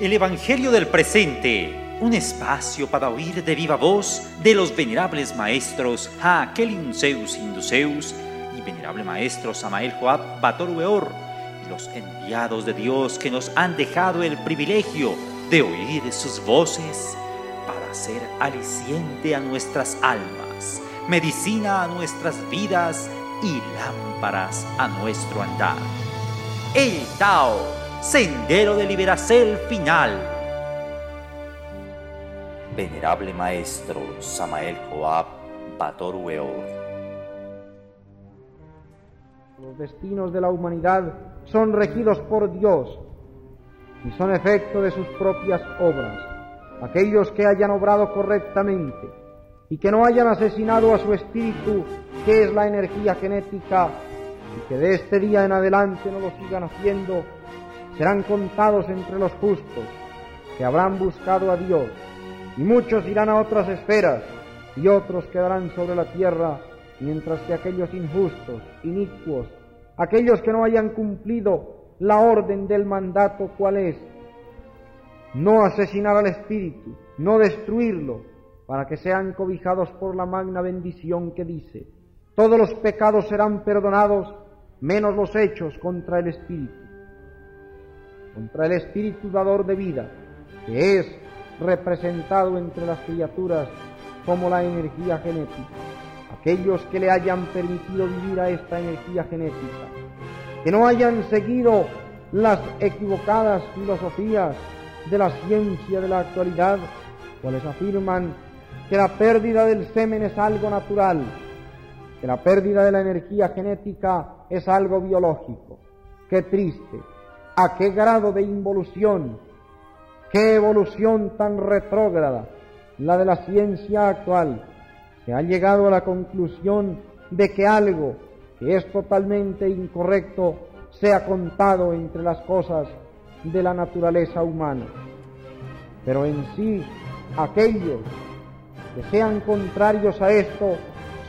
El Evangelio del Presente, un espacio para oír de viva voz de los venerables maestros Hakelim Zeus Induceus y venerable maestro Samael Joab Batorueor y los enviados de Dios que nos han dejado el privilegio de oír sus voces para ser aliciente a nuestras almas, medicina a nuestras vidas y lámparas a nuestro andar. El Tao Sendero de Liberación Final. Venerable Maestro Samael Joab Batorueor. Los destinos de la humanidad son regidos por Dios y son efecto de sus propias obras. Aquellos que hayan obrado correctamente y que no hayan asesinado a su espíritu, que es la energía genética, y que de este día en adelante no lo sigan haciendo, serán contados entre los justos, que habrán buscado a Dios, y muchos irán a otras esferas, y otros quedarán sobre la tierra, mientras que aquellos injustos, inicuos, aquellos que no hayan cumplido la orden del mandato, ¿cuál es? No asesinar al espíritu, no destruirlo, para que sean cobijados por la magna bendición que dice, todos los pecados serán perdonados, menos los hechos contra el espíritu contra el espíritu dador de vida, que es representado entre las criaturas como la energía genética. Aquellos que le hayan permitido vivir a esta energía genética, que no hayan seguido las equivocadas filosofías de la ciencia de la actualidad, cuales afirman que la pérdida del semen es algo natural, que la pérdida de la energía genética es algo biológico. Qué triste, a qué grado de involución, qué evolución tan retrógrada, la de la ciencia actual, se ha llegado a la conclusión de que algo que es totalmente incorrecto sea contado entre las cosas de la naturaleza humana. Pero en sí, aquellos que sean contrarios a esto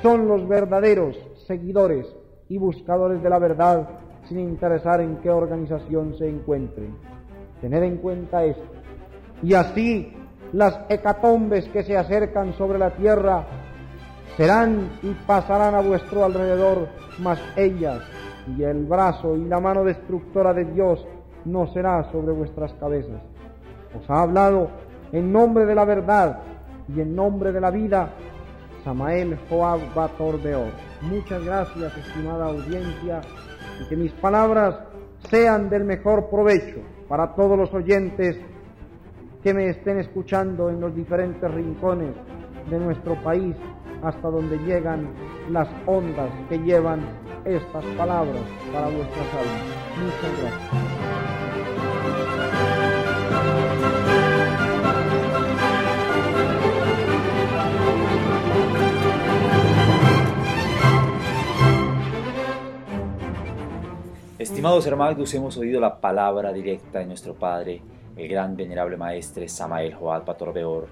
son los verdaderos seguidores y buscadores de la verdad sin interesar en qué organización se encuentren. Tened en cuenta esto. Y así las hecatombes que se acercan sobre la tierra serán y pasarán a vuestro alrededor, mas ellas y el brazo y la mano destructora de Dios no será sobre vuestras cabezas. Os ha hablado en nombre de la verdad y en nombre de la vida Samael Joab Bator Muchas gracias, estimada audiencia y que mis palabras sean del mejor provecho para todos los oyentes que me estén escuchando en los diferentes rincones de nuestro país hasta donde llegan las ondas que llevan estas palabras para vuestras almas. Muchas gracias. Estimados hermanos, hemos oído la palabra directa de nuestro Padre, el gran venerable maestre Samael Joal Patorbeor,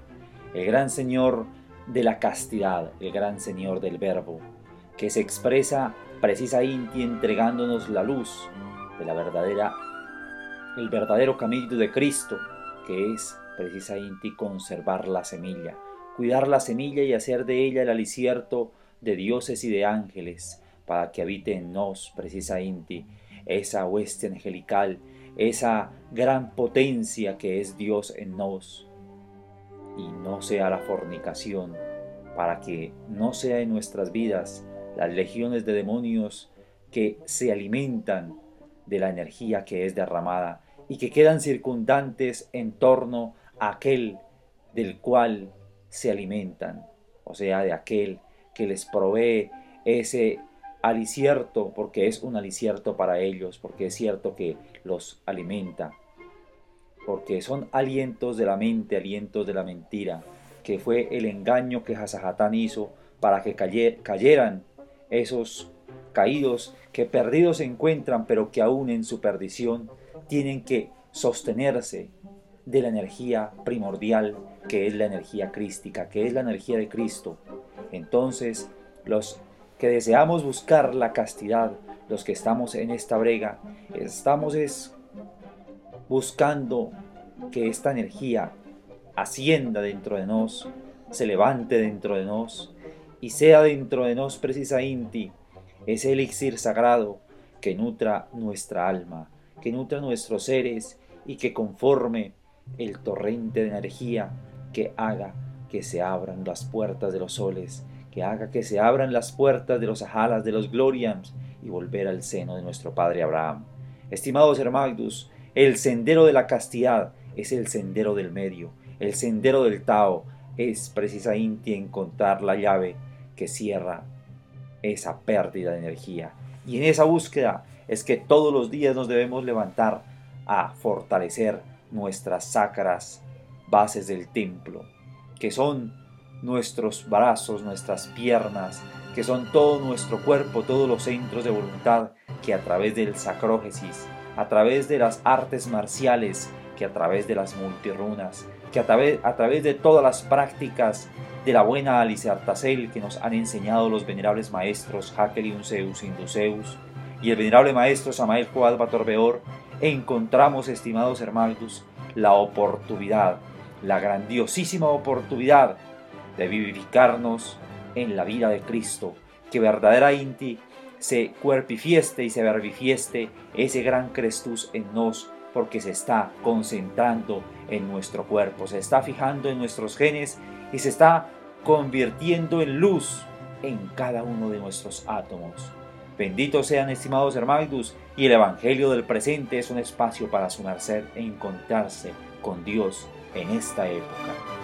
el gran Señor de la castidad, el gran Señor del Verbo, que se expresa precisa Inti entregándonos la luz de la verdadera, el verdadero camino de Cristo, que es precisa conservar la semilla, cuidar la semilla y hacer de ella el alicierto de dioses y de ángeles, para que habite en nos, precisa Inti, esa hueste angelical, esa gran potencia que es Dios en nos, y no sea la fornicación, para que no sea en nuestras vidas las legiones de demonios que se alimentan de la energía que es derramada y que quedan circundantes en torno a aquel del cual se alimentan, o sea, de aquel que les provee ese alicierto, porque es un alicierto para ellos, porque es cierto que los alimenta, porque son alientos de la mente, alientos de la mentira, que fue el engaño que Hasajatán hizo para que cayeran esos caídos que perdidos se encuentran, pero que aún en su perdición tienen que sostenerse de la energía primordial, que es la energía crística, que es la energía de Cristo. Entonces, los que deseamos buscar la castidad, los que estamos en esta brega, estamos es buscando que esta energía ascienda dentro de nos, se levante dentro de nos y sea dentro de nos precisa inti ese elixir sagrado que nutra nuestra alma, que nutra nuestros seres y que conforme el torrente de energía que haga que se abran las puertas de los soles, que haga que se abran las puertas de los ajalas de los gloriams y volver al seno de nuestro Padre Abraham. Estimados hermanos, el sendero de la castidad es el sendero del medio, el sendero del Tao es precisamente encontrar la llave que cierra esa pérdida de energía. Y en esa búsqueda es que todos los días nos debemos levantar a fortalecer nuestras sacras bases del templo, que son nuestros brazos, nuestras piernas, que son todo nuestro cuerpo, todos los centros de voluntad que a través del sacrógesis, a través de las artes marciales, que a través de las multirunas, que a través, a través de todas las prácticas de la buena Alice Artacel que nos han enseñado los venerables maestros Hakel y Unceus Induceus y el venerable maestro Samael Joalba Torbeor, encontramos, estimados hermanos, la oportunidad, la grandiosísima oportunidad de vivificarnos en la vida de Cristo, que verdadera inti se cuerpifieste y se verbifieste ese gran Crestus en nos, porque se está concentrando en nuestro cuerpo, se está fijando en nuestros genes y se está convirtiendo en luz en cada uno de nuestros átomos. Benditos sean estimados hermanos, y el Evangelio del presente es un espacio para su merced e encontrarse con Dios en esta época.